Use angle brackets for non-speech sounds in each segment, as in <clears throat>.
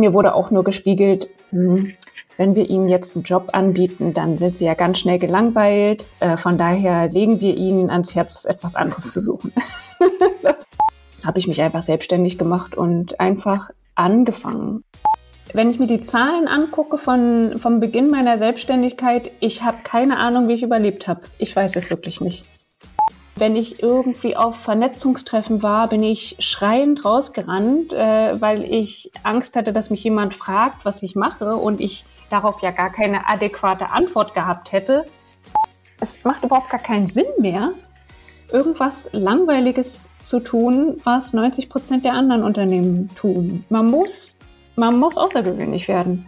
Mir wurde auch nur gespiegelt, hm, wenn wir Ihnen jetzt einen Job anbieten, dann sind Sie ja ganz schnell gelangweilt. Äh, von daher legen wir Ihnen ans Herz, etwas anderes zu suchen. <laughs> Habe ich mich einfach selbstständig gemacht und einfach angefangen. Wenn ich mir die Zahlen angucke von, vom Beginn meiner Selbstständigkeit, ich habe keine Ahnung, wie ich überlebt habe. Ich weiß es wirklich nicht. Wenn ich irgendwie auf Vernetzungstreffen war, bin ich schreiend rausgerannt, äh, weil ich Angst hatte, dass mich jemand fragt, was ich mache und ich darauf ja gar keine adäquate Antwort gehabt hätte. Es macht überhaupt gar keinen Sinn mehr, irgendwas Langweiliges zu tun, was 90 Prozent der anderen Unternehmen tun. Man muss, man muss außergewöhnlich werden.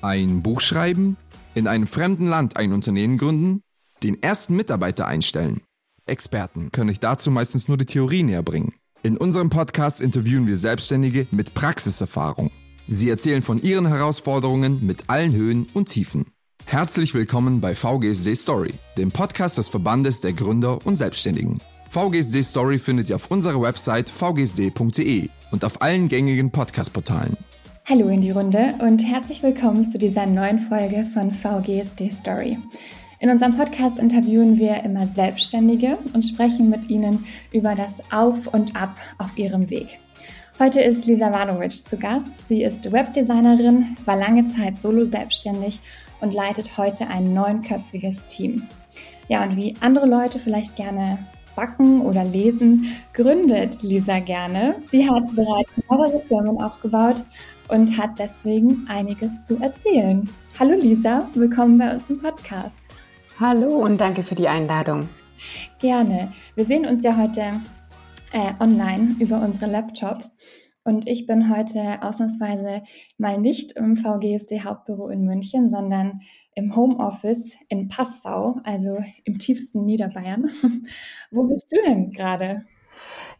Ein Buch schreiben, in einem fremden Land ein Unternehmen gründen, den ersten Mitarbeiter einstellen. Experten können euch dazu meistens nur die Theorie näher bringen. In unserem Podcast interviewen wir Selbstständige mit Praxiserfahrung. Sie erzählen von ihren Herausforderungen mit allen Höhen und Tiefen. Herzlich willkommen bei VGSD Story, dem Podcast des Verbandes der Gründer und Selbstständigen. VGSD Story findet ihr auf unserer Website vgsd.de und auf allen gängigen Podcast-Portalen. Hallo in die Runde und herzlich willkommen zu dieser neuen Folge von VGSD Story. In unserem Podcast interviewen wir immer Selbstständige und sprechen mit ihnen über das Auf und Ab auf ihrem Weg. Heute ist Lisa Wanovic zu Gast. Sie ist Webdesignerin, war lange Zeit solo selbstständig und leitet heute ein neunköpfiges Team. Ja, und wie andere Leute vielleicht gerne backen oder lesen, gründet Lisa gerne. Sie hat bereits mehrere Firmen aufgebaut und hat deswegen einiges zu erzählen. Hallo Lisa, willkommen bei uns im Podcast. Hallo und danke für die Einladung. Gerne. Wir sehen uns ja heute äh, online über unsere Laptops. Und ich bin heute ausnahmsweise mal nicht im VGSD Hauptbüro in München, sondern im Homeoffice in Passau, also im tiefsten Niederbayern. <laughs> Wo bist du denn gerade?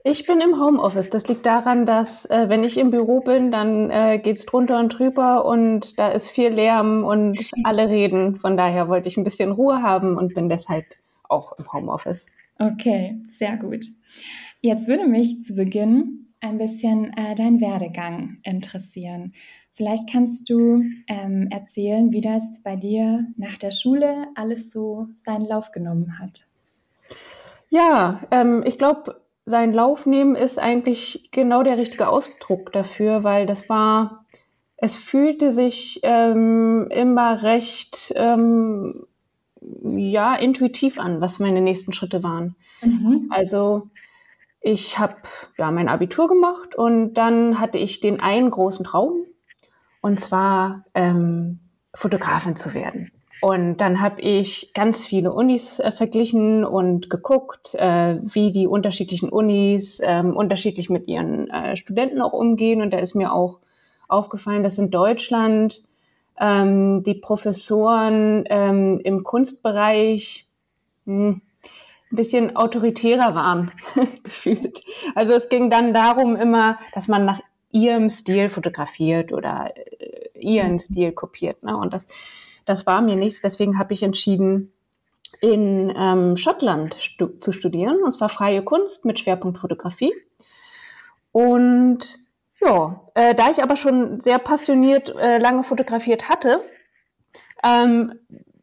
Ich bin im Homeoffice. Das liegt daran, dass äh, wenn ich im Büro bin, dann äh, es drunter und drüber und da ist viel Lärm und <laughs> alle reden. Von daher wollte ich ein bisschen Ruhe haben und bin deshalb auch im Homeoffice. Okay, sehr gut. Jetzt würde mich zu Beginn ein bisschen äh, dein Werdegang interessieren. Vielleicht kannst du ähm, erzählen, wie das bei dir nach der Schule alles so seinen Lauf genommen hat. Ja, ähm, ich glaube, seinen Lauf nehmen ist eigentlich genau der richtige Ausdruck dafür, weil das war, es fühlte sich ähm, immer recht, ähm, ja, intuitiv an, was meine nächsten Schritte waren. Mhm. Also ich habe ja mein Abitur gemacht und dann hatte ich den einen großen Traum und zwar ähm, Fotografin zu werden. Und dann habe ich ganz viele Unis äh, verglichen und geguckt, äh, wie die unterschiedlichen Unis äh, unterschiedlich mit ihren äh, Studenten auch umgehen. Und da ist mir auch aufgefallen, dass in Deutschland ähm, die Professoren ähm, im Kunstbereich mh, hm, ein bisschen autoritärer waren <laughs> gefühlt. Also es ging dann darum immer, dass man nach ihrem Stil fotografiert oder äh, ihren Stil kopiert. Ne? Und das das war mir nichts. Deswegen habe ich entschieden, in ähm, Schottland stu zu studieren. Und zwar freie Kunst mit Schwerpunkt Fotografie. Und ja, äh, da ich aber schon sehr passioniert äh, lange fotografiert hatte, ähm,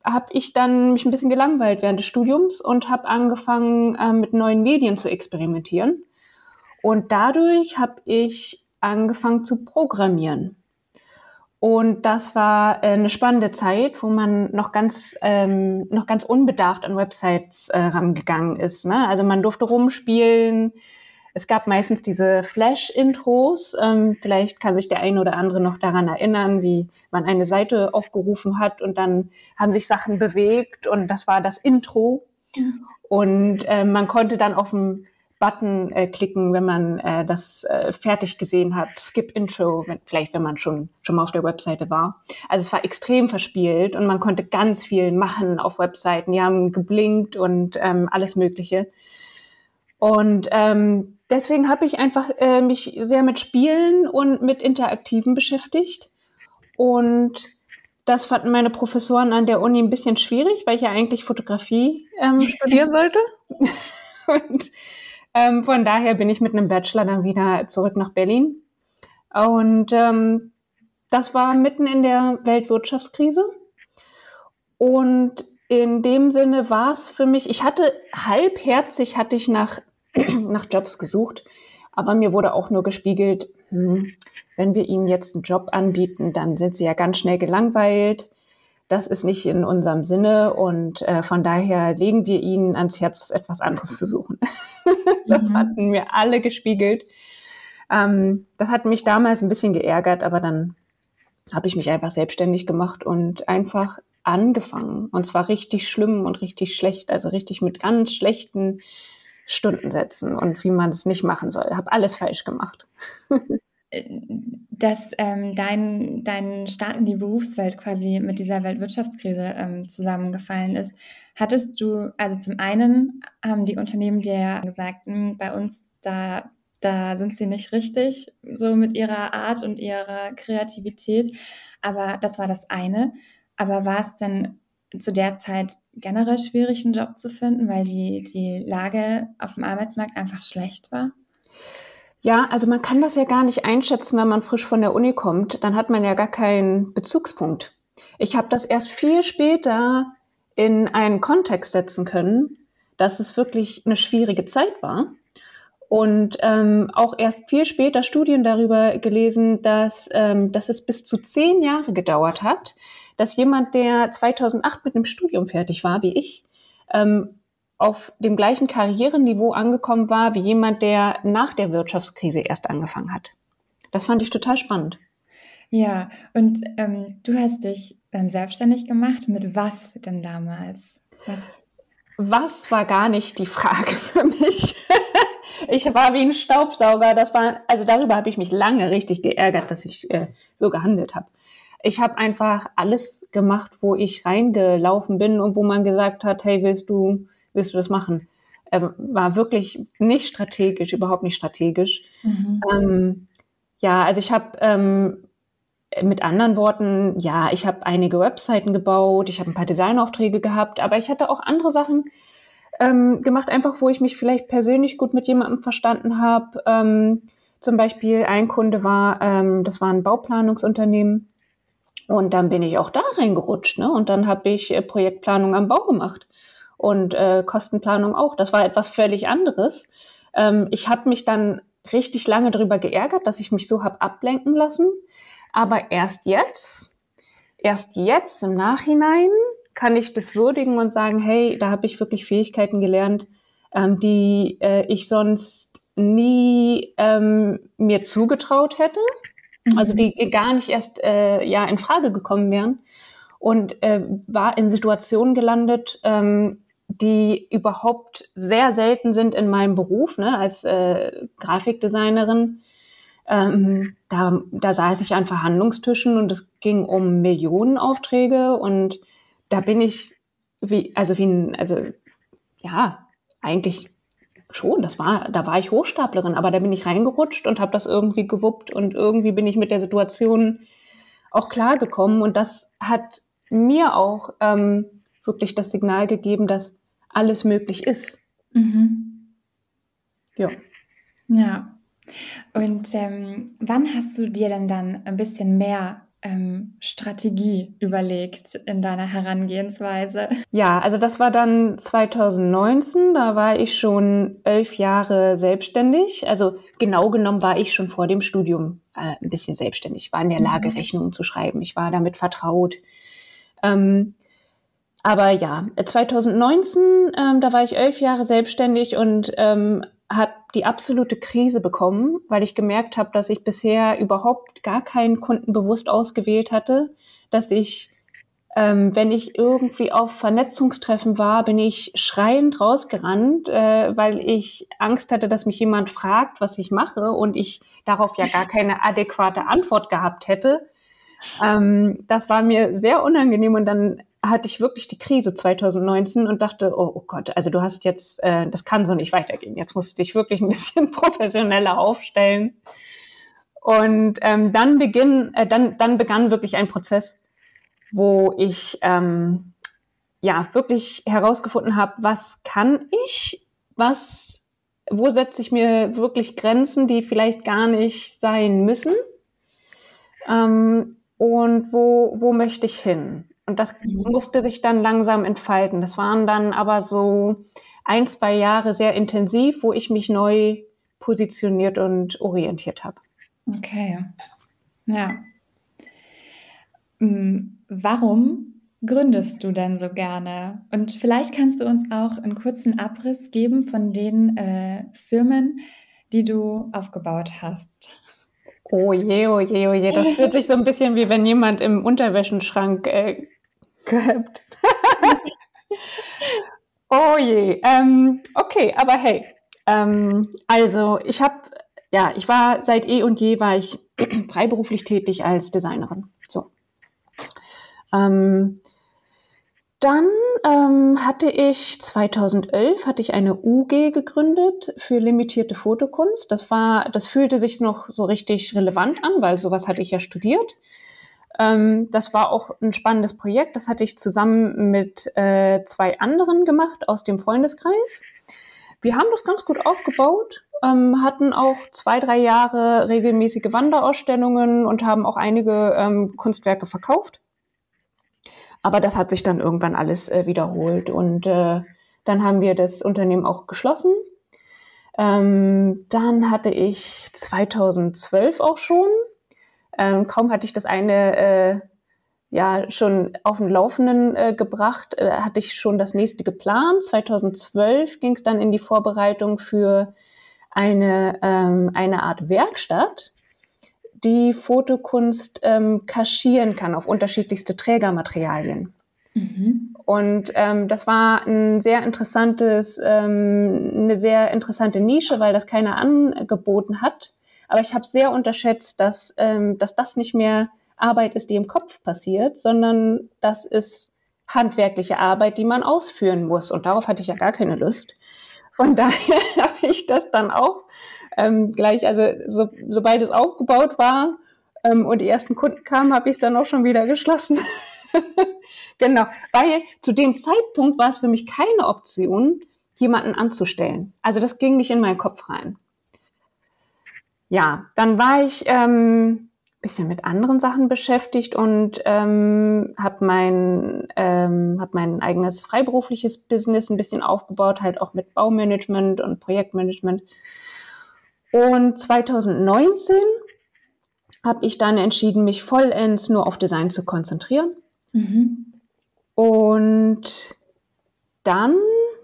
habe ich dann mich ein bisschen gelangweilt während des Studiums und habe angefangen, äh, mit neuen Medien zu experimentieren. Und dadurch habe ich angefangen zu programmieren. Und das war äh, eine spannende Zeit, wo man noch ganz, ähm, noch ganz unbedarft an Websites äh, rangegangen ist. Ne? Also man durfte rumspielen. Es gab meistens diese Flash-Intros. Ähm, vielleicht kann sich der eine oder andere noch daran erinnern, wie man eine Seite aufgerufen hat und dann haben sich Sachen bewegt und das war das Intro. Mhm. Und äh, man konnte dann auf dem Button äh, klicken, wenn man äh, das äh, fertig gesehen hat. Skip Intro, wenn, vielleicht wenn man schon, schon mal auf der Webseite war. Also es war extrem verspielt und man konnte ganz viel machen auf Webseiten. Die haben geblinkt und ähm, alles Mögliche. Und ähm, deswegen habe ich einfach äh, mich sehr mit Spielen und mit Interaktiven beschäftigt. Und das fanden meine Professoren an der Uni ein bisschen schwierig, weil ich ja eigentlich Fotografie ähm, studieren sollte. <laughs> und ähm, von daher bin ich mit einem Bachelor dann wieder zurück nach Berlin. Und ähm, das war mitten in der Weltwirtschaftskrise. Und in dem Sinne war es für mich, ich hatte halbherzig hatte ich nach, <clears throat> nach Jobs gesucht, aber mir wurde auch nur gespiegelt, hm, wenn wir Ihnen jetzt einen Job anbieten, dann sind Sie ja ganz schnell gelangweilt. Das ist nicht in unserem Sinne und äh, von daher legen wir Ihnen ans Herz, etwas anderes zu suchen. <laughs> das mhm. hatten mir alle gespiegelt. Ähm, das hat mich damals ein bisschen geärgert, aber dann habe ich mich einfach selbstständig gemacht und einfach angefangen. Und zwar richtig schlimm und richtig schlecht, also richtig mit ganz schlechten Stundensätzen und wie man es nicht machen soll. Habe alles falsch gemacht. <laughs> Dass ähm, dein, dein Start in die Berufswelt quasi mit dieser Weltwirtschaftskrise ähm, zusammengefallen ist, hattest du, also zum einen haben die Unternehmen dir ja gesagt, hm, bei uns da da sind sie nicht richtig, so mit ihrer Art und ihrer Kreativität. Aber das war das eine. Aber war es denn zu der Zeit generell schwierig, einen Job zu finden, weil die, die Lage auf dem Arbeitsmarkt einfach schlecht war? Ja, also man kann das ja gar nicht einschätzen, wenn man frisch von der Uni kommt. Dann hat man ja gar keinen Bezugspunkt. Ich habe das erst viel später in einen Kontext setzen können, dass es wirklich eine schwierige Zeit war. Und ähm, auch erst viel später Studien darüber gelesen, dass, ähm, dass es bis zu zehn Jahre gedauert hat, dass jemand, der 2008 mit einem Studium fertig war, wie ich, ähm, auf dem gleichen Karriereniveau angekommen war wie jemand, der nach der Wirtschaftskrise erst angefangen hat. Das fand ich total spannend. Ja, und ähm, du hast dich dann selbstständig gemacht. Mit was denn damals? Was? Was war gar nicht die Frage <laughs> für mich. ich war wie ein Staubsauger. Das war, also darüber habe ich mich lange richtig geärgert, dass ich äh, so gehandelt habe. Ich habe einfach alles gemacht, wo ich reingelaufen bin und wo man gesagt hat, hey, willst du, willst du das machen? Er ähm, war wirklich nicht strategisch, überhaupt nicht strategisch. Mhm. Ähm, ja, also ich habe ähm, mit anderen Worten, ja, ich habe einige Webseiten gebaut, ich habe ein paar Designaufträge gehabt, aber ich hatte auch andere Sachen, ähm, gemacht, einfach wo ich mich vielleicht persönlich gut mit jemandem verstanden habe. Ähm, zum Beispiel ein Kunde war, ähm, das war ein Bauplanungsunternehmen. Und dann bin ich auch da reingerutscht. Ne? Und dann habe ich äh, Projektplanung am Bau gemacht und äh, Kostenplanung auch. Das war etwas völlig anderes. Ähm, ich habe mich dann richtig lange darüber geärgert, dass ich mich so habe ablenken lassen. Aber erst jetzt, erst jetzt im Nachhinein kann ich das würdigen und sagen, hey, da habe ich wirklich Fähigkeiten gelernt, ähm, die äh, ich sonst nie ähm, mir zugetraut hätte, mhm. also die gar nicht erst äh, ja in Frage gekommen wären und äh, war in Situationen gelandet, ähm, die überhaupt sehr selten sind in meinem Beruf, ne, als äh, Grafikdesignerin. Ähm, da, da saß ich an Verhandlungstischen und es ging um Millionenaufträge und da bin ich wie, also wie ein, also ja, eigentlich schon, das war, da war ich Hochstaplerin, aber da bin ich reingerutscht und habe das irgendwie gewuppt und irgendwie bin ich mit der Situation auch klargekommen und das hat mir auch ähm, wirklich das Signal gegeben, dass alles möglich ist. Mhm. Ja. Ja. Und ähm, wann hast du dir denn dann ein bisschen mehr ähm, Strategie überlegt in deiner Herangehensweise? Ja, also das war dann 2019, da war ich schon elf Jahre selbstständig. Also genau genommen war ich schon vor dem Studium äh, ein bisschen selbstständig. Ich war in der Lage, mhm. Rechnungen zu schreiben. Ich war damit vertraut. Ähm, aber ja, 2019, ähm, da war ich elf Jahre selbstständig und ähm, habe die absolute Krise bekommen, weil ich gemerkt habe, dass ich bisher überhaupt gar keinen Kunden bewusst ausgewählt hatte, dass ich, ähm, wenn ich irgendwie auf Vernetzungstreffen war, bin ich schreiend rausgerannt, äh, weil ich Angst hatte, dass mich jemand fragt, was ich mache und ich darauf ja gar keine <laughs> adäquate Antwort gehabt hätte. Ähm, das war mir sehr unangenehm und dann hatte ich wirklich die Krise 2019 und dachte, oh, oh Gott, also du hast jetzt, äh, das kann so nicht weitergehen. Jetzt musst du dich wirklich ein bisschen <laughs> professioneller aufstellen. Und ähm, dann, beginn, äh, dann, dann begann wirklich ein Prozess, wo ich ähm, ja wirklich herausgefunden habe, was kann ich, was, wo setze ich mir wirklich Grenzen, die vielleicht gar nicht sein müssen. Ähm, und wo, wo möchte ich hin? Und das mhm. musste sich dann langsam entfalten. Das waren dann aber so ein, zwei Jahre sehr intensiv, wo ich mich neu positioniert und orientiert habe. Okay. Ja. Hm, warum gründest du denn so gerne? Und vielleicht kannst du uns auch einen kurzen Abriss geben von den äh, Firmen, die du aufgebaut hast. Oh je, oh je, oh je. Das fühlt sich so ein bisschen wie wenn jemand im Unterwäschenschrank äh, gehabt. <laughs> oh je. Ähm, okay, aber hey. Ähm, also ich habe, ja, ich war seit eh und je war ich <clears throat> freiberuflich tätig als Designerin. So. Ähm, dann ähm, hatte ich 2011 hatte ich eine UG gegründet für limitierte Fotokunst. Das war, das fühlte sich noch so richtig relevant an, weil sowas hatte ich ja studiert. Ähm, das war auch ein spannendes Projekt. Das hatte ich zusammen mit äh, zwei anderen gemacht aus dem Freundeskreis. Wir haben das ganz gut aufgebaut, ähm, hatten auch zwei, drei Jahre regelmäßige Wanderausstellungen und haben auch einige ähm, Kunstwerke verkauft. Aber das hat sich dann irgendwann alles äh, wiederholt und äh, dann haben wir das Unternehmen auch geschlossen. Ähm, dann hatte ich 2012 auch schon, ähm, kaum hatte ich das eine äh, ja schon auf den Laufenden äh, gebracht, äh, hatte ich schon das nächste geplant. 2012 ging es dann in die Vorbereitung für eine, ähm, eine Art Werkstatt die Fotokunst ähm, kaschieren kann auf unterschiedlichste Trägermaterialien. Mhm. Und ähm, das war ein sehr interessantes, ähm, eine sehr interessante Nische, weil das keiner angeboten hat. Aber ich habe sehr unterschätzt, dass, ähm, dass das nicht mehr Arbeit ist, die im Kopf passiert, sondern das ist handwerkliche Arbeit, die man ausführen muss. Und darauf hatte ich ja gar keine Lust. Von <laughs> daher habe ich das dann auch ähm, gleich, also so, sobald es aufgebaut war ähm, und die ersten Kunden kamen, habe ich es dann auch schon wieder geschlossen. <laughs> genau, weil zu dem Zeitpunkt war es für mich keine Option, jemanden anzustellen. Also das ging nicht in meinen Kopf rein. Ja, dann war ich ähm, bisschen mit anderen Sachen beschäftigt und ähm, habe mein, ähm, hab mein eigenes freiberufliches Business ein bisschen aufgebaut, halt auch mit Baumanagement und Projektmanagement. Und 2019 habe ich dann entschieden, mich vollends nur auf Design zu konzentrieren. Mhm. Und dann,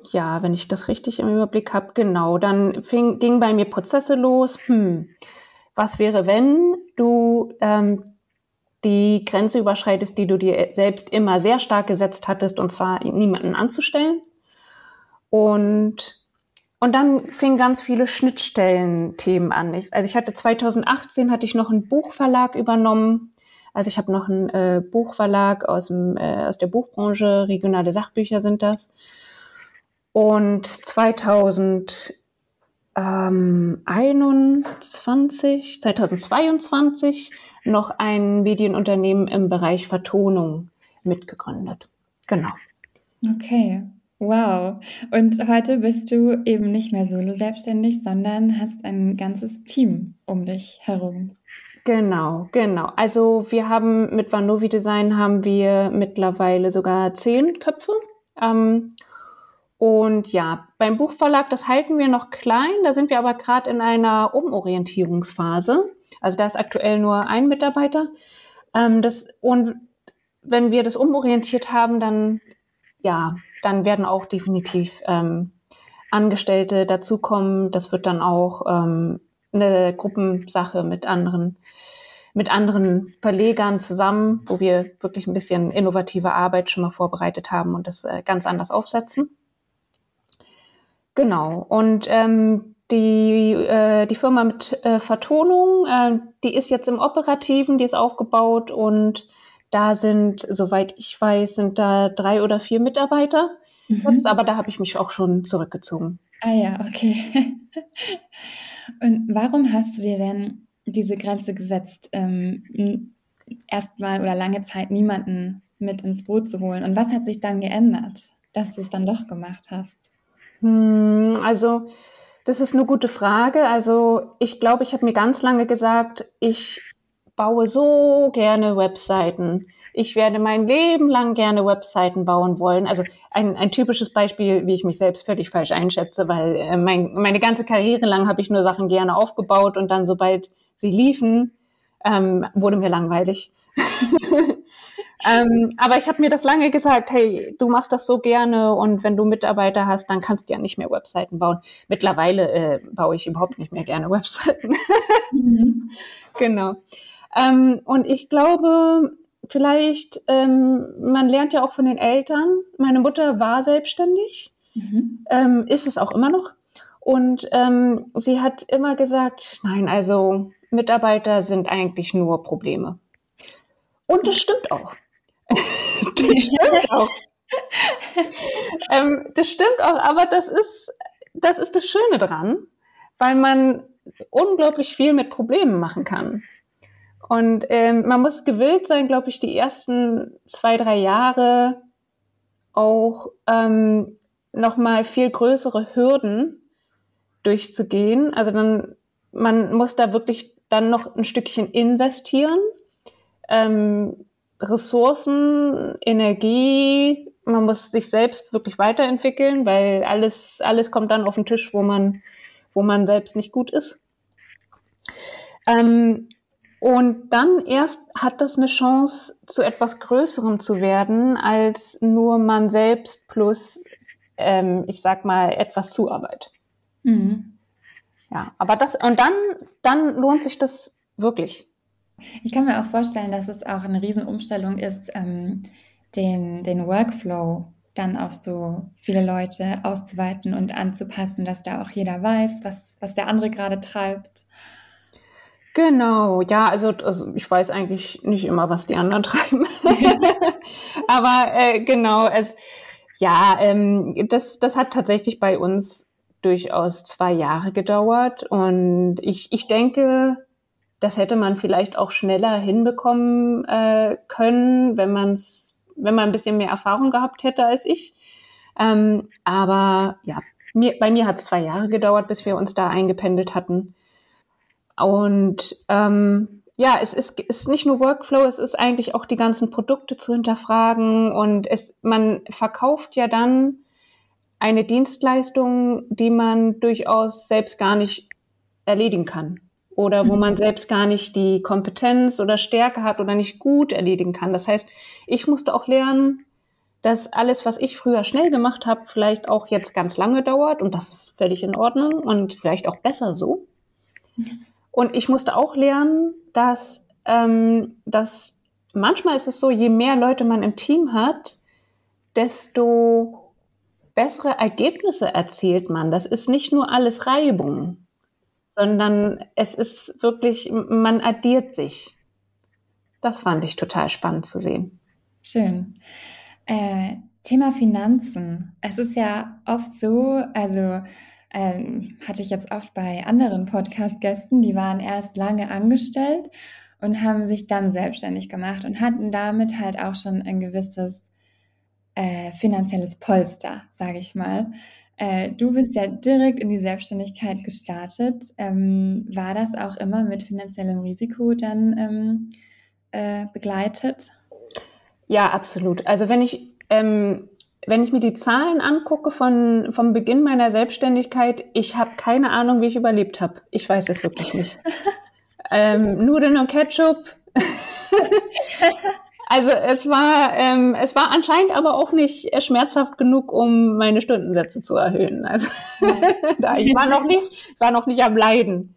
ja, wenn ich das richtig im Überblick habe, genau, dann fing, ging bei mir Prozesse los. Hm, was wäre, wenn du ähm, die Grenze überschreitest, die du dir selbst immer sehr stark gesetzt hattest, und zwar niemanden anzustellen? Und und dann fingen ganz viele Schnittstellen-Themen an. Ich, also ich hatte 2018 hatte ich noch einen Buchverlag übernommen. Also ich habe noch einen äh, Buchverlag aus, dem, äh, aus der Buchbranche, regionale Sachbücher sind das. Und 2021, 2022 noch ein Medienunternehmen im Bereich Vertonung mitgegründet. Genau. Okay. Wow. Und heute bist du eben nicht mehr solo selbstständig, sondern hast ein ganzes Team um dich herum. Genau, genau. Also wir haben mit Vanovi Design haben wir mittlerweile sogar zehn Köpfe. Ähm, und ja, beim Buchverlag, das halten wir noch klein. Da sind wir aber gerade in einer Umorientierungsphase. Also da ist aktuell nur ein Mitarbeiter. Ähm, das, und wenn wir das umorientiert haben, dann ja, dann werden auch definitiv ähm, Angestellte dazukommen. Das wird dann auch ähm, eine Gruppensache mit anderen, mit anderen Verlegern zusammen, wo wir wirklich ein bisschen innovative Arbeit schon mal vorbereitet haben und das äh, ganz anders aufsetzen. Genau. Und ähm, die, äh, die Firma mit äh, Vertonung, äh, die ist jetzt im Operativen, die ist aufgebaut und da sind, soweit ich weiß, sind da drei oder vier Mitarbeiter. Mhm. Jetzt, aber da habe ich mich auch schon zurückgezogen. Ah ja, okay. <laughs> Und warum hast du dir denn diese Grenze gesetzt, ähm, erstmal oder lange Zeit niemanden mit ins Boot zu holen? Und was hat sich dann geändert, dass du es dann doch gemacht hast? Hm, also, das ist eine gute Frage. Also, ich glaube, ich habe mir ganz lange gesagt, ich baue so gerne Webseiten. Ich werde mein Leben lang gerne Webseiten bauen wollen. Also ein, ein typisches Beispiel, wie ich mich selbst völlig falsch einschätze, weil äh, mein, meine ganze Karriere lang habe ich nur Sachen gerne aufgebaut und dann, sobald sie liefen, ähm, wurde mir langweilig. <laughs> ähm, aber ich habe mir das lange gesagt, hey, du machst das so gerne und wenn du Mitarbeiter hast, dann kannst du ja nicht mehr Webseiten bauen. Mittlerweile äh, baue ich überhaupt nicht mehr gerne Webseiten. <laughs> mhm. Genau. Ähm, und ich glaube, vielleicht, ähm, man lernt ja auch von den Eltern. Meine Mutter war selbstständig, mhm. ähm, ist es auch immer noch. Und ähm, sie hat immer gesagt, nein, also Mitarbeiter sind eigentlich nur Probleme. Und das stimmt auch. <laughs> das stimmt auch. ähm, das stimmt auch, aber das ist, das ist das Schöne dran, weil man unglaublich viel mit Problemen machen kann. Und ähm, man muss gewillt sein, glaube ich, die ersten zwei, drei Jahre auch ähm, nochmal viel größere Hürden durchzugehen. Also dann, man muss da wirklich dann noch ein Stückchen investieren. Ähm, Ressourcen, Energie, man muss sich selbst wirklich weiterentwickeln, weil alles, alles kommt dann auf den Tisch, wo man, wo man selbst nicht gut ist. Ähm, und dann erst hat das eine Chance, zu etwas Größerem zu werden, als nur man selbst plus, ähm, ich sag mal, etwas Zuarbeit. Mhm. Ja, aber das, und dann, dann lohnt sich das wirklich. Ich kann mir auch vorstellen, dass es auch eine Riesenumstellung ist, ähm, den, den Workflow dann auf so viele Leute auszuweiten und anzupassen, dass da auch jeder weiß, was, was der andere gerade treibt. Genau, ja, also, also ich weiß eigentlich nicht immer, was die anderen <laughs> treiben. <laughs> Aber äh, genau, es, ja, ähm, das, das hat tatsächlich bei uns durchaus zwei Jahre gedauert. Und ich, ich denke, das hätte man vielleicht auch schneller hinbekommen äh, können, wenn man wenn man ein bisschen mehr Erfahrung gehabt hätte als ich. Ähm, aber ja, mir, bei mir hat es zwei Jahre gedauert, bis wir uns da eingependelt hatten. Und ähm, ja, es ist, ist nicht nur Workflow, es ist eigentlich auch die ganzen Produkte zu hinterfragen und es, man verkauft ja dann eine Dienstleistung, die man durchaus selbst gar nicht erledigen kann oder wo man mhm. selbst gar nicht die Kompetenz oder Stärke hat oder nicht gut erledigen kann. Das heißt, ich musste auch lernen, dass alles, was ich früher schnell gemacht habe, vielleicht auch jetzt ganz lange dauert und das ist völlig in Ordnung und vielleicht auch besser so. Und ich musste auch lernen, dass, ähm, dass manchmal ist es so, je mehr Leute man im Team hat, desto bessere Ergebnisse erzielt man. Das ist nicht nur alles Reibung, sondern es ist wirklich, man addiert sich. Das fand ich total spannend zu sehen. Schön. Äh, Thema Finanzen. Es ist ja oft so, also ähm, hatte ich jetzt oft bei anderen Podcast-Gästen, die waren erst lange angestellt und haben sich dann selbstständig gemacht und hatten damit halt auch schon ein gewisses äh, finanzielles Polster, sage ich mal. Äh, du bist ja direkt in die Selbstständigkeit gestartet. Ähm, war das auch immer mit finanziellem Risiko dann ähm, äh, begleitet? Ja, absolut. Also wenn ich, ähm, wenn ich mir die Zahlen angucke von, vom Beginn meiner Selbstständigkeit, ich habe keine Ahnung, wie ich überlebt habe. Ich weiß es wirklich nicht. <laughs> ähm, Nudeln und Ketchup. <laughs> Also es war, ähm, es war anscheinend aber auch nicht schmerzhaft genug, um meine Stundensätze zu erhöhen. Also <laughs> ich war noch nicht, war noch nicht am Leiden.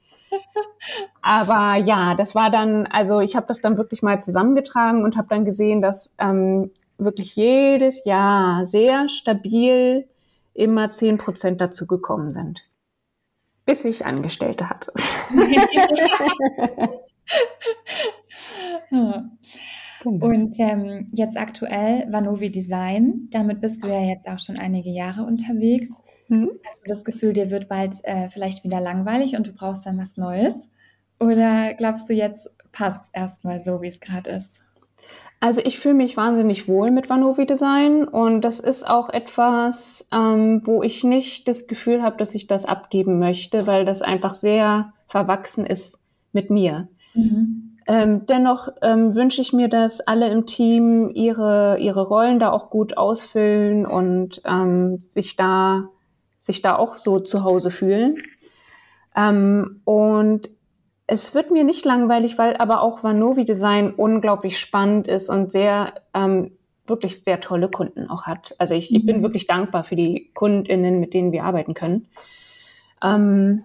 Aber ja, das war dann, also ich habe das dann wirklich mal zusammengetragen und habe dann gesehen, dass ähm, wirklich jedes Jahr sehr stabil immer zehn Prozent dazu gekommen sind. Bis ich Angestellte hatte. <laughs> Genau. Und ähm, jetzt aktuell Vanovi Design, damit bist du ja jetzt auch schon einige Jahre unterwegs. Mhm. Hast du das Gefühl, dir wird bald äh, vielleicht wieder langweilig und du brauchst dann was Neues? Oder glaubst du, jetzt passt erstmal so, wie es gerade ist? Also ich fühle mich wahnsinnig wohl mit Vanovi Design und das ist auch etwas, ähm, wo ich nicht das Gefühl habe, dass ich das abgeben möchte, weil das einfach sehr verwachsen ist mit mir. Mhm. Ähm, dennoch ähm, wünsche ich mir, dass alle im Team ihre, ihre Rollen da auch gut ausfüllen und ähm, sich, da, sich da auch so zu Hause fühlen. Ähm, und es wird mir nicht langweilig, weil aber auch Vanovi Design unglaublich spannend ist und sehr ähm, wirklich sehr tolle Kunden auch hat. Also ich, ich bin mhm. wirklich dankbar für die KundInnen, mit denen wir arbeiten können. Ähm,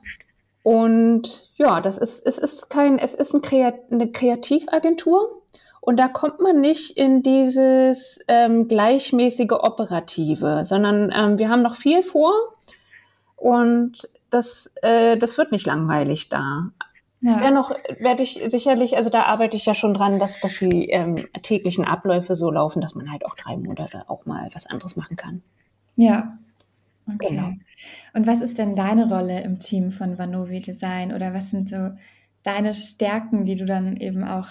und ja, das ist, es ist kein, es ist ein Kreat eine Kreativagentur. Und da kommt man nicht in dieses ähm, gleichmäßige Operative, sondern ähm, wir haben noch viel vor und das, äh, das wird nicht langweilig da. Ja. Dennoch werde ich sicherlich, also da arbeite ich ja schon dran, dass, dass die ähm, täglichen Abläufe so laufen, dass man halt auch drei Monate auch mal was anderes machen kann. Ja. Okay. Genau. Und was ist denn deine Rolle im Team von Vanovi Design oder was sind so deine Stärken, die du dann eben auch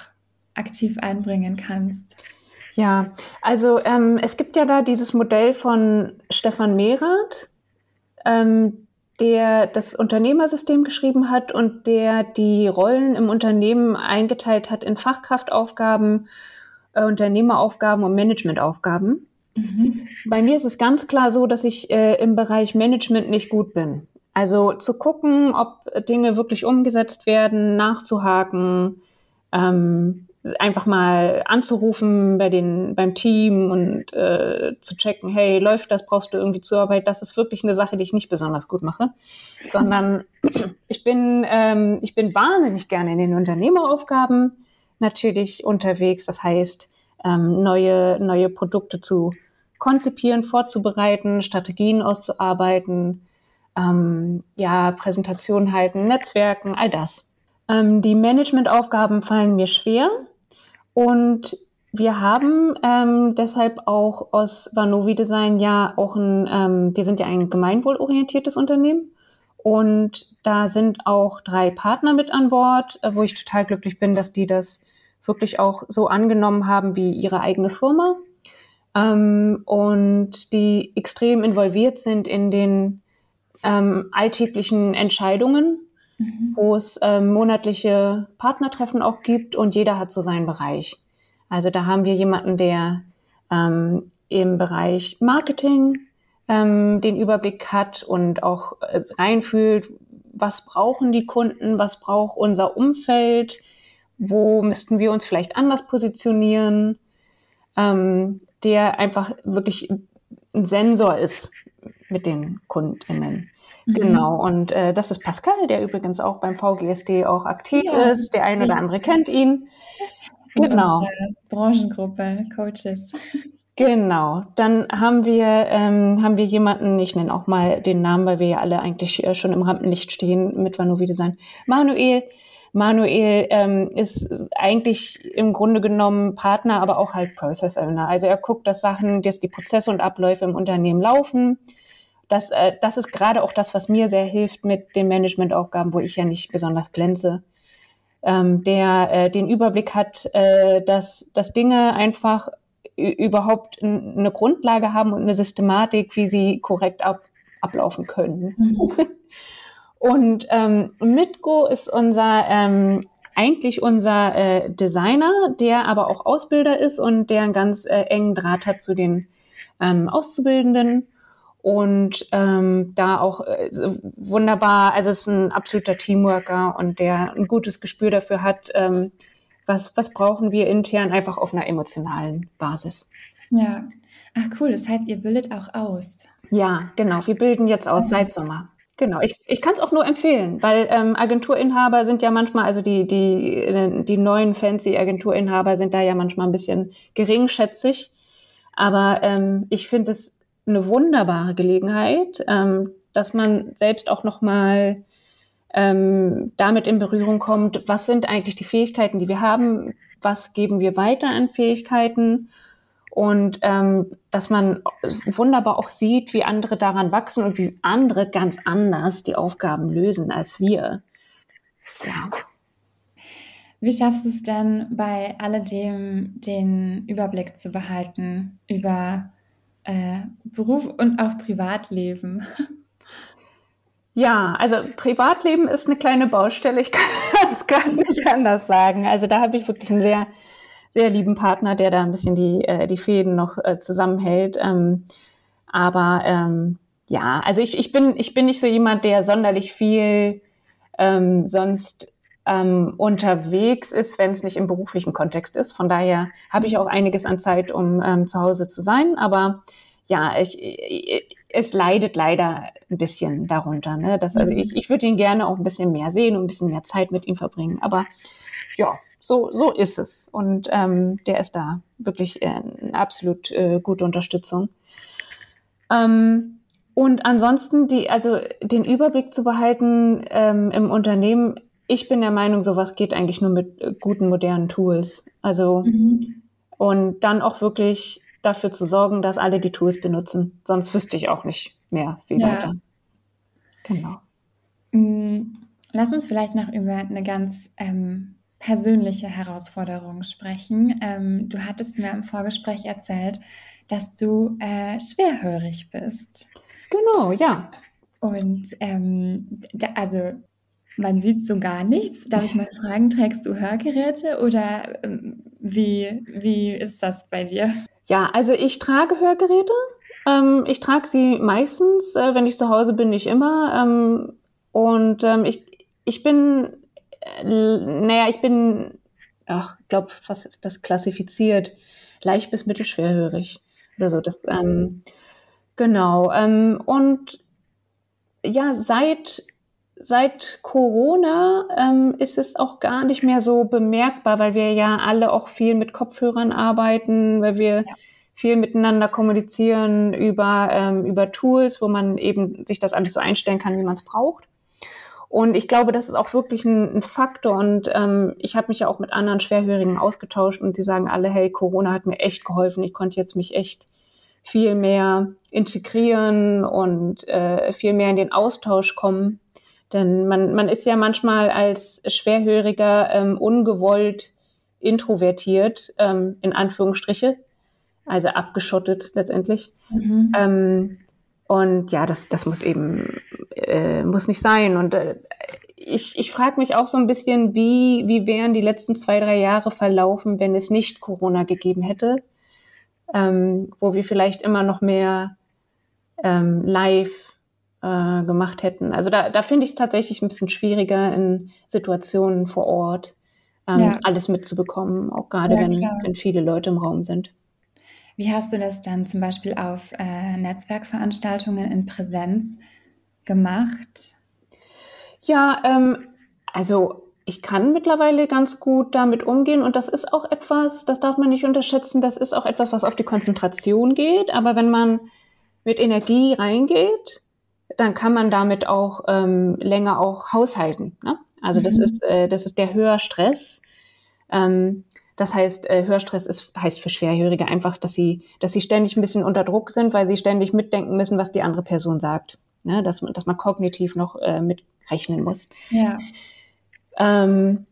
aktiv einbringen kannst? Ja, also ähm, es gibt ja da dieses Modell von Stefan Mehrath, ähm, der das Unternehmersystem geschrieben hat und der die Rollen im Unternehmen eingeteilt hat in Fachkraftaufgaben, äh, Unternehmeraufgaben und Managementaufgaben. Mhm. Bei mir ist es ganz klar so, dass ich äh, im Bereich Management nicht gut bin. Also zu gucken, ob Dinge wirklich umgesetzt werden, nachzuhaken, ähm, einfach mal anzurufen bei den, beim Team und äh, zu checken, hey, läuft das, brauchst du irgendwie Zuarbeit? Das ist wirklich eine Sache, die ich nicht besonders gut mache, sondern <clears throat> ich bin, ähm, ich bin wahnsinnig gerne in den Unternehmeraufgaben natürlich unterwegs. Das heißt, ähm, neue, neue Produkte zu konzipieren, vorzubereiten, Strategien auszuarbeiten, ähm, ja, Präsentationen halten, Netzwerken, all das. Ähm, die Managementaufgaben fallen mir schwer. Und wir haben ähm, deshalb auch aus Vanovi Design ja auch ein, ähm, wir sind ja ein gemeinwohlorientiertes Unternehmen. Und da sind auch drei Partner mit an Bord, äh, wo ich total glücklich bin, dass die das wirklich auch so angenommen haben wie ihre eigene Firma. Ähm, und die extrem involviert sind in den ähm, alltäglichen Entscheidungen mhm. wo es ähm, monatliche Partnertreffen auch gibt und jeder hat so seinen Bereich. Also da haben wir jemanden, der ähm, im Bereich Marketing ähm, den Überblick hat und auch äh, reinfühlt, was brauchen die Kunden, was braucht unser Umfeld, wo müssten wir uns vielleicht anders positionieren, ähm, der einfach wirklich ein Sensor ist mit den Kundinnen. Mhm. Genau, und äh, das ist Pascal, der übrigens auch beim VGSD auch aktiv ja, ist. Der eine oder andere kennt ihn. Genau. Branchengruppe, Coaches. Genau, dann haben wir, ähm, haben wir jemanden, ich nenne auch mal den Namen, weil wir ja alle eigentlich äh, schon im Rampenlicht stehen mit Vanovi Design. Manuel, Manuel ähm, ist eigentlich im Grunde genommen Partner, aber auch halt Process Owner. Also er guckt, dass Sachen, dass die Prozesse und Abläufe im Unternehmen laufen das, äh, das ist gerade auch das, was mir sehr hilft mit den Managementaufgaben, wo ich ja nicht besonders glänze. Ähm, der äh, den Überblick hat, äh, dass, dass Dinge einfach überhaupt eine Grundlage haben und eine Systematik, wie sie korrekt ab, ablaufen können. Mhm. und ähm, Mitgo ist unser ähm, eigentlich unser äh, Designer, der aber auch Ausbilder ist und der einen ganz äh, engen Draht hat zu den ähm, Auszubildenden und ähm, da auch äh, wunderbar, also es ist ein absoluter Teamworker und der ein gutes Gespür dafür hat, ähm, was, was brauchen wir intern einfach auf einer emotionalen Basis. Ja, ach cool, das heißt, ihr bildet auch aus. Ja, genau, wir bilden jetzt aus seit Sommer. Genau, ich, ich kann es auch nur empfehlen, weil ähm, Agenturinhaber sind ja manchmal, also die, die, die neuen fancy Agenturinhaber sind da ja manchmal ein bisschen geringschätzig. Aber ähm, ich finde es eine wunderbare Gelegenheit, ähm, dass man selbst auch nochmal ähm, damit in Berührung kommt, was sind eigentlich die Fähigkeiten, die wir haben, was geben wir weiter an Fähigkeiten und ähm, dass man wunderbar auch sieht, wie andere daran wachsen und wie andere ganz anders die Aufgaben lösen als wir. Ja. Wie schaffst du es denn bei alledem, den Überblick zu behalten über äh, Beruf und auch Privatleben? Ja, also Privatleben ist eine kleine Baustelle. Ich kann <laughs> das kann ich anders sagen. Also da habe ich wirklich einen sehr, sehr lieben Partner, der da ein bisschen die, äh, die Fäden noch äh, zusammenhält. Ähm, aber ähm, ja, also ich, ich, bin, ich bin nicht so jemand, der sonderlich viel ähm, sonst ähm, unterwegs ist, wenn es nicht im beruflichen Kontext ist. Von daher habe ich auch einiges an Zeit, um ähm, zu Hause zu sein. Aber ja, ich, ich, es leidet leider ein bisschen darunter. Ne? Das, also ich, ich würde ihn gerne auch ein bisschen mehr sehen und ein bisschen mehr Zeit mit ihm verbringen. Aber ja, so, so ist es. Und ähm, der ist da wirklich äh, eine absolut äh, gute Unterstützung. Ähm, und ansonsten die, also den Überblick zu behalten ähm, im Unternehmen, ich bin der Meinung, sowas geht eigentlich nur mit äh, guten modernen Tools. Also mhm. und dann auch wirklich dafür zu sorgen, dass alle die Tools benutzen. Sonst wüsste ich auch nicht mehr, wie ja. weiter. Genau. Mm, lass uns vielleicht noch über eine ganz ähm, persönliche Herausforderung sprechen. Ähm, du hattest mir im Vorgespräch erzählt, dass du äh, schwerhörig bist. Genau, ja. Und ähm, da, also man sieht so gar nichts. Darf ich mal fragen, trägst du Hörgeräte oder ähm, wie, wie ist das bei dir? Ja, also ich trage Hörgeräte. Ähm, ich trage sie meistens, äh, wenn ich zu Hause bin, nicht immer. Ähm, und ähm, ich, ich bin, äh, naja, ich bin, ach, ich glaube, was ist das klassifiziert? Leicht bis mittelschwerhörig oder so. Das, ähm, genau. Ähm, und ja, seit seit Corona ähm, ist es auch gar nicht mehr so bemerkbar, weil wir ja alle auch viel mit Kopfhörern arbeiten, weil wir ja. viel miteinander kommunizieren über, ähm, über Tools, wo man eben sich das alles so einstellen kann, wie man es braucht. Und ich glaube, das ist auch wirklich ein, ein Faktor. Und ähm, ich habe mich ja auch mit anderen Schwerhörigen ausgetauscht und die sagen alle, hey, Corona hat mir echt geholfen. Ich konnte jetzt mich echt viel mehr integrieren und äh, viel mehr in den Austausch kommen denn man, man ist ja manchmal als Schwerhöriger ähm, ungewollt introvertiert, ähm, in Anführungsstriche, also abgeschottet letztendlich. Mhm. Ähm, und ja, das, das muss eben, äh, muss nicht sein. Und äh, ich, ich frage mich auch so ein bisschen, wie, wie wären die letzten zwei, drei Jahre verlaufen, wenn es nicht Corona gegeben hätte, ähm, wo wir vielleicht immer noch mehr ähm, live äh, gemacht hätten. Also da, da finde ich es tatsächlich ein bisschen schwieriger in Situationen vor Ort, ähm, ja. alles mitzubekommen, auch gerade ja, wenn, wenn viele Leute im Raum sind. Wie hast du das dann zum Beispiel auf äh, Netzwerkveranstaltungen in Präsenz gemacht? Ja, ähm, also ich kann mittlerweile ganz gut damit umgehen und das ist auch etwas, das darf man nicht unterschätzen, das ist auch etwas, was auf die Konzentration geht. Aber wenn man mit Energie reingeht, dann kann man damit auch ähm, länger auch haushalten. Ne? Also mhm. das ist äh, das ist der Hörstress. Ähm, das heißt, äh, Hörstress ist, heißt für Schwerhörige einfach, dass sie, dass sie ständig ein bisschen unter Druck sind, weil sie ständig mitdenken müssen, was die andere Person sagt. Ne? Dass, dass man kognitiv noch äh, mitrechnen muss. Ja. Ähm,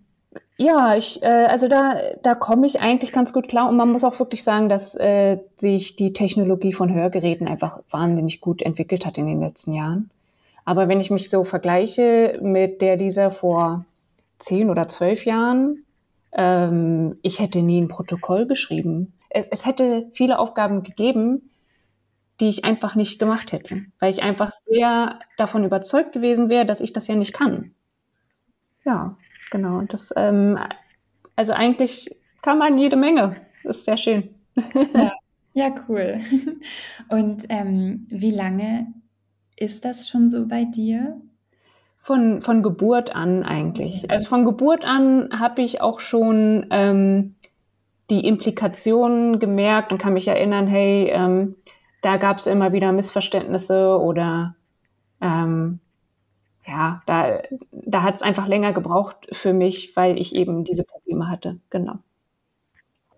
ja, ich, äh, also da, da komme ich eigentlich ganz gut klar und man muss auch wirklich sagen, dass äh, sich die Technologie von Hörgeräten einfach wahnsinnig gut entwickelt hat in den letzten Jahren. Aber wenn ich mich so vergleiche mit der dieser vor zehn oder zwölf Jahren, ähm, ich hätte nie ein Protokoll geschrieben. Es, es hätte viele Aufgaben gegeben, die ich einfach nicht gemacht hätte, weil ich einfach sehr davon überzeugt gewesen wäre, dass ich das ja nicht kann. Ja, genau. Und das, ähm, also eigentlich kann man jede Menge. Das ist sehr schön. Ja, <laughs> ja cool. Und ähm, wie lange ist das schon so bei dir? Von, von Geburt an eigentlich. Also von Geburt an habe ich auch schon ähm, die Implikationen gemerkt und kann mich erinnern, hey, ähm, da gab es immer wieder Missverständnisse oder ähm, ja, da, da hat es einfach länger gebraucht für mich, weil ich eben diese Probleme hatte. Genau.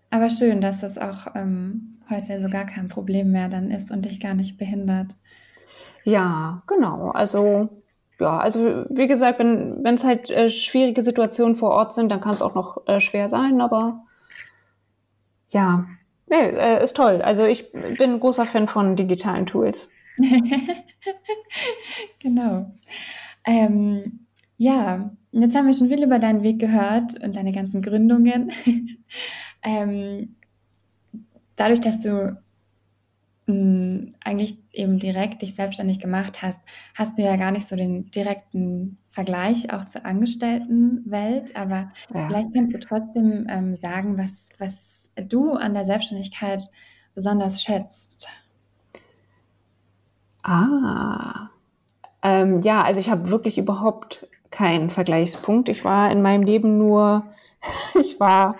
Aber schön, dass das auch ähm, heute so gar kein Problem mehr dann ist und dich gar nicht behindert. Ja, genau. Also ja, also wie gesagt, wenn es halt äh, schwierige Situationen vor Ort sind, dann kann es auch noch äh, schwer sein, aber ja, nee, äh, ist toll. Also ich bin ein großer Fan von digitalen Tools. <laughs> genau. Ähm, ja, jetzt haben wir schon viel über deinen Weg gehört und deine ganzen Gründungen. <laughs> ähm, dadurch, dass du mh, hm, eigentlich eben direkt dich selbstständig gemacht hast, hast du ja gar nicht so den direkten Vergleich auch zur Angestelltenwelt. Aber ja. vielleicht kannst du trotzdem ähm, sagen, was, was du an der Selbstständigkeit besonders schätzt. Ah, ähm, ja, also ich habe wirklich überhaupt keinen Vergleichspunkt. Ich war in meinem Leben nur, <laughs> ich war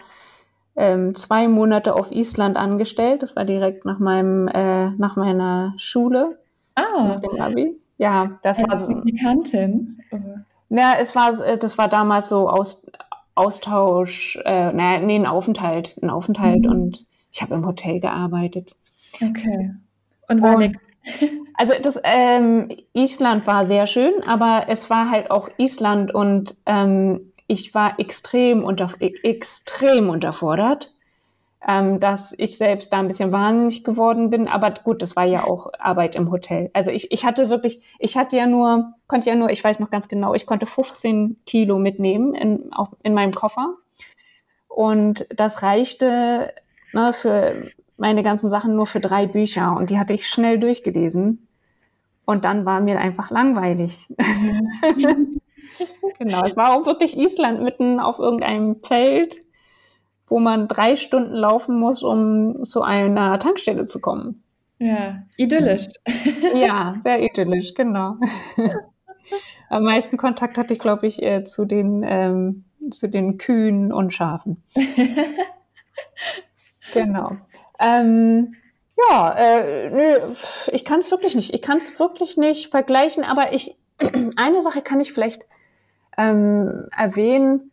ähm, zwei Monate auf Island angestellt. Das war direkt nach meinem, äh, nach meiner Schule. Ah. Nach dem Abi. Ja, das Als war so. Praktikantin. Ja, es war, das war damals so Aus, Austausch, äh, naja, nee, ein Aufenthalt, ein Aufenthalt mhm. und ich habe im Hotel gearbeitet. Okay. Und war und, Also das ähm, Island war sehr schön, aber es war halt auch Island und ähm, ich war extrem unter, extrem unterfordert, ähm, dass ich selbst da ein bisschen wahnsinnig geworden bin. Aber gut, das war ja auch Arbeit im Hotel. Also ich, ich hatte wirklich, ich hatte ja nur, konnte ja nur, ich weiß noch ganz genau, ich konnte 15 Kilo mitnehmen in, auf, in meinem Koffer. Und das reichte ne, für meine ganzen Sachen nur für drei Bücher und die hatte ich schnell durchgelesen. Und dann war mir einfach langweilig. Mhm. <laughs> genau, es war auch wirklich Island mitten auf irgendeinem Feld, wo man drei Stunden laufen muss, um zu einer Tankstelle zu kommen. Ja, idyllisch. <laughs> ja, sehr idyllisch, genau. <laughs> Am meisten Kontakt hatte ich, glaube ich, äh, zu den ähm, zu den Kühen und Schafen. genau. Ähm, ja, äh, nö, ich kann es wirklich nicht. Ich kann es wirklich nicht vergleichen, aber ich <clears throat> eine Sache kann ich vielleicht ähm, erwähnen.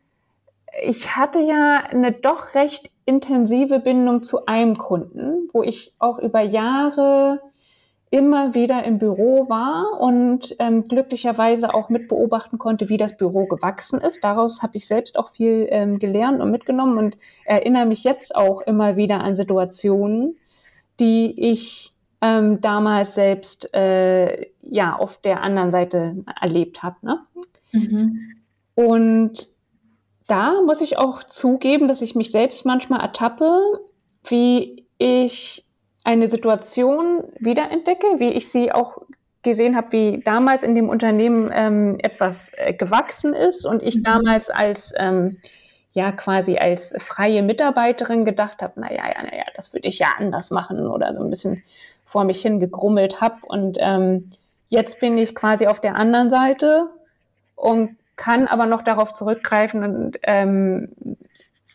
Ich hatte ja eine doch recht intensive Bindung zu einem Kunden, wo ich auch über Jahre immer wieder im Büro war und ähm, glücklicherweise auch mit beobachten konnte, wie das Büro gewachsen ist. Daraus habe ich selbst auch viel ähm, gelernt und mitgenommen und erinnere mich jetzt auch immer wieder an Situationen, die ich ähm, damals selbst äh, ja auf der anderen Seite erlebt habe. Ne? Mhm. Und da muss ich auch zugeben, dass ich mich selbst manchmal ertappe, wie ich eine Situation wiederentdecke, wie ich sie auch gesehen habe, wie damals in dem Unternehmen ähm, etwas äh, gewachsen ist und ich mhm. damals als ähm, ja quasi als freie Mitarbeiterin gedacht habe, naja, ja, naja, das würde ich ja anders machen oder so ein bisschen vor mich hingegrummelt habe. Und ähm, jetzt bin ich quasi auf der anderen Seite und kann aber noch darauf zurückgreifen und ähm,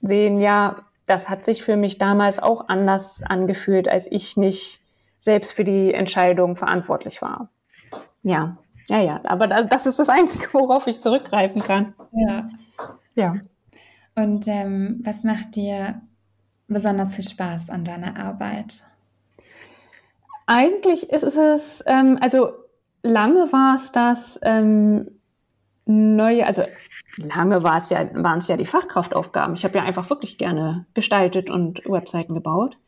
sehen, ja, das hat sich für mich damals auch anders angefühlt, als ich nicht selbst für die Entscheidung verantwortlich war. Ja, ja, ja. Aber das, das ist das Einzige, worauf ich zurückgreifen kann. Ja. Ja. Und ähm, was macht dir besonders viel Spaß an deiner Arbeit? Eigentlich ist es, ähm, also lange war es das ähm, neue, also lange war es ja, waren es ja die Fachkraftaufgaben. Ich habe ja einfach wirklich gerne gestaltet und Webseiten gebaut.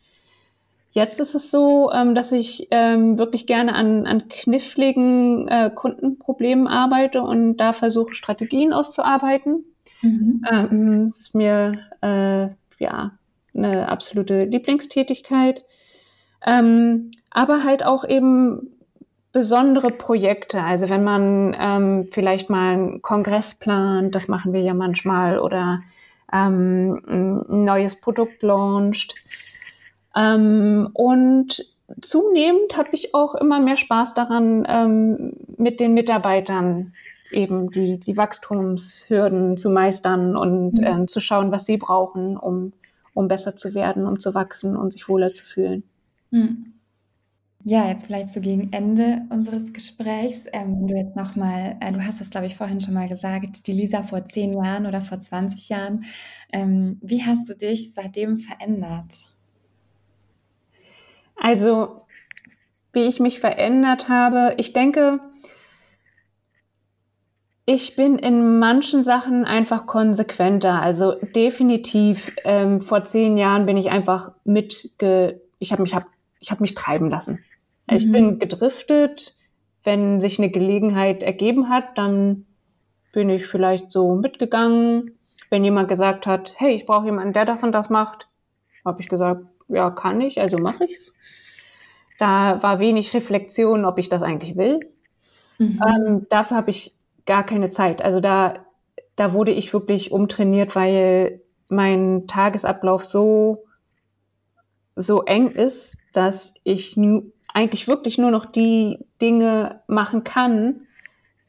Jetzt ist es so, ähm, dass ich ähm, wirklich gerne an, an kniffligen äh, Kundenproblemen arbeite und da versuche, Strategien auszuarbeiten. Mhm. Ähm, das ist mir äh, ja eine absolute Lieblingstätigkeit. Ähm, aber halt auch eben besondere Projekte. Also wenn man ähm, vielleicht mal einen Kongress plant, das machen wir ja manchmal, oder ähm, ein neues Produkt launcht. Ähm, und zunehmend habe ich auch immer mehr Spaß daran, ähm, mit den Mitarbeitern eben die, die Wachstumshürden zu meistern und mhm. ähm, zu schauen, was sie brauchen, um, um besser zu werden, um zu wachsen und sich wohler zu fühlen. Mhm. Ja, jetzt vielleicht so gegen Ende unseres Gesprächs, ähm, wenn du jetzt nochmal, äh, du hast das, glaube ich, vorhin schon mal gesagt, die Lisa vor zehn Jahren oder vor 20 Jahren, ähm, wie hast du dich seitdem verändert? Also, wie ich mich verändert habe, ich denke, ich bin in manchen Sachen einfach konsequenter. Also definitiv, ähm, vor zehn Jahren bin ich einfach mitge, ich habe mich, hab, ich hab mich treiben lassen. Ich mhm. bin gedriftet. Wenn sich eine Gelegenheit ergeben hat, dann bin ich vielleicht so mitgegangen. Wenn jemand gesagt hat, hey, ich brauche jemanden, der das und das macht, habe ich gesagt, ja, kann ich, also mache ich's. Da war wenig Reflexion, ob ich das eigentlich will. Mhm. Ähm, dafür habe ich gar keine Zeit. Also da, da wurde ich wirklich umtrainiert, weil mein Tagesablauf so, so eng ist, dass ich eigentlich wirklich nur noch die Dinge machen kann,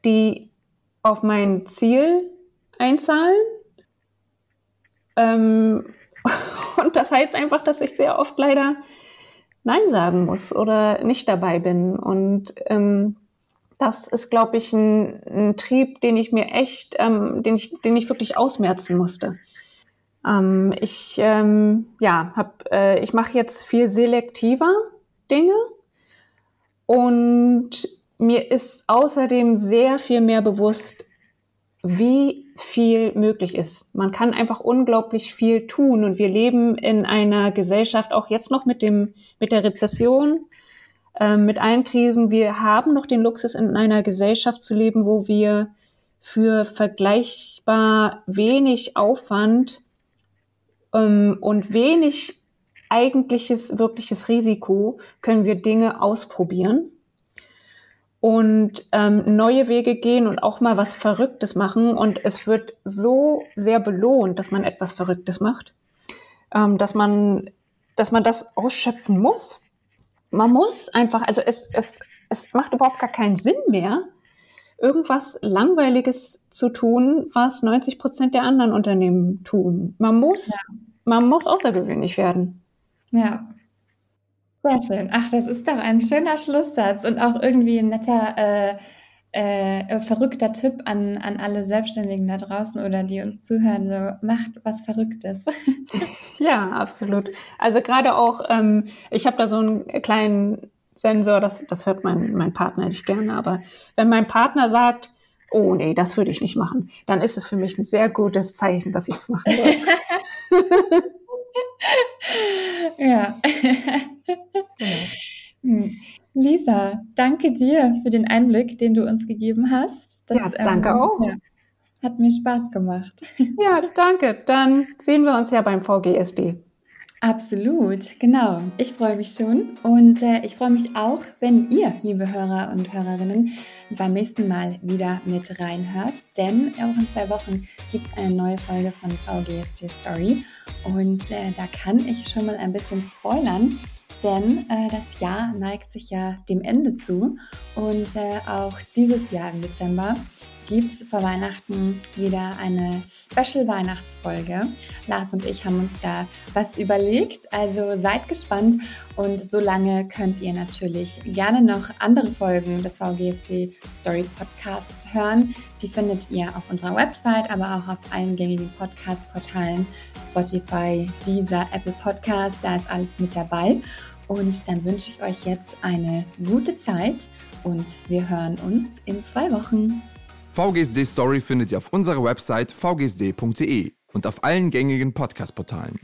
die auf mein Ziel einzahlen. Ähm, <laughs> und das heißt einfach, dass ich sehr oft leider Nein sagen muss oder nicht dabei bin. Und ähm, das ist, glaube ich, ein, ein, Trieb, den ich mir echt, ähm, den ich, den ich wirklich ausmerzen musste. Ähm, ich, ähm, ja, äh, ich mache jetzt viel selektiver Dinge und mir ist außerdem sehr viel mehr bewusst, wie viel möglich ist. Man kann einfach unglaublich viel tun und wir leben in einer Gesellschaft, auch jetzt noch mit dem, mit der Rezession, äh, mit allen Krisen. Wir haben noch den Luxus, in einer Gesellschaft zu leben, wo wir für vergleichbar wenig Aufwand ähm, und wenig eigentliches, wirkliches Risiko können wir Dinge ausprobieren und ähm, neue Wege gehen und auch mal was Verrücktes machen. Und es wird so sehr belohnt, dass man etwas Verrücktes macht, ähm, dass man, dass man das ausschöpfen muss. Man muss einfach, also es, es, es macht überhaupt gar keinen Sinn mehr, irgendwas Langweiliges zu tun, was 90 Prozent der anderen Unternehmen tun. Man muss, ja. man muss außergewöhnlich werden. Ja, sehr schön. Ach, das ist doch ein schöner Schlusssatz und auch irgendwie ein netter, äh, äh, verrückter Tipp an, an alle Selbstständigen da draußen oder die uns zuhören. So, macht was Verrücktes. <laughs> Ja, absolut. Also gerade auch, ähm, ich habe da so einen kleinen Sensor, das, das hört mein, mein Partner nicht gerne, aber wenn mein Partner sagt, oh nee, das würde ich nicht machen, dann ist es für mich ein sehr gutes Zeichen, dass ich es machen soll. <laughs> ja. <laughs> Hm. Lisa, danke dir für den Einblick, den du uns gegeben hast. Das, ja, danke ähm, auch. Ja, hat mir Spaß gemacht. <laughs> Ja, danke. Dann sehen wir uns ja beim VGSD. Absolut, genau. Ich freue mich schon und äh, ich freue mich auch, wenn ihr, liebe Hörer und Hörerinnen, beim nächsten Mal wieder mit reinhört, denn auch in zwei Wochen gibt es eine neue Folge von VGST Story und äh, da kann ich schon mal ein bisschen spoilern denn äh, das Jahr neigt sich ja dem Ende zu und äh, auch dieses Jahr im Dezember gibt es vor Weihnachten wieder eine Special Weihnachtsfolge. Lars und ich haben uns da was überlegt, also seid gespannt und solange könnt ihr natürlich gerne noch andere Folgen des VGSD Story Podcasts hören. Die findet ihr auf unserer Website, aber auch auf allen gängigen Podcast-Portalen, Spotify, Deezer, Apple Podcast, da ist alles mit dabei. Und dann wünsche ich euch jetzt eine gute Zeit und wir hören uns in zwei Wochen. VGSD Story findet ihr auf unserer Website vgsd.de und auf allen gängigen Podcast-Portalen.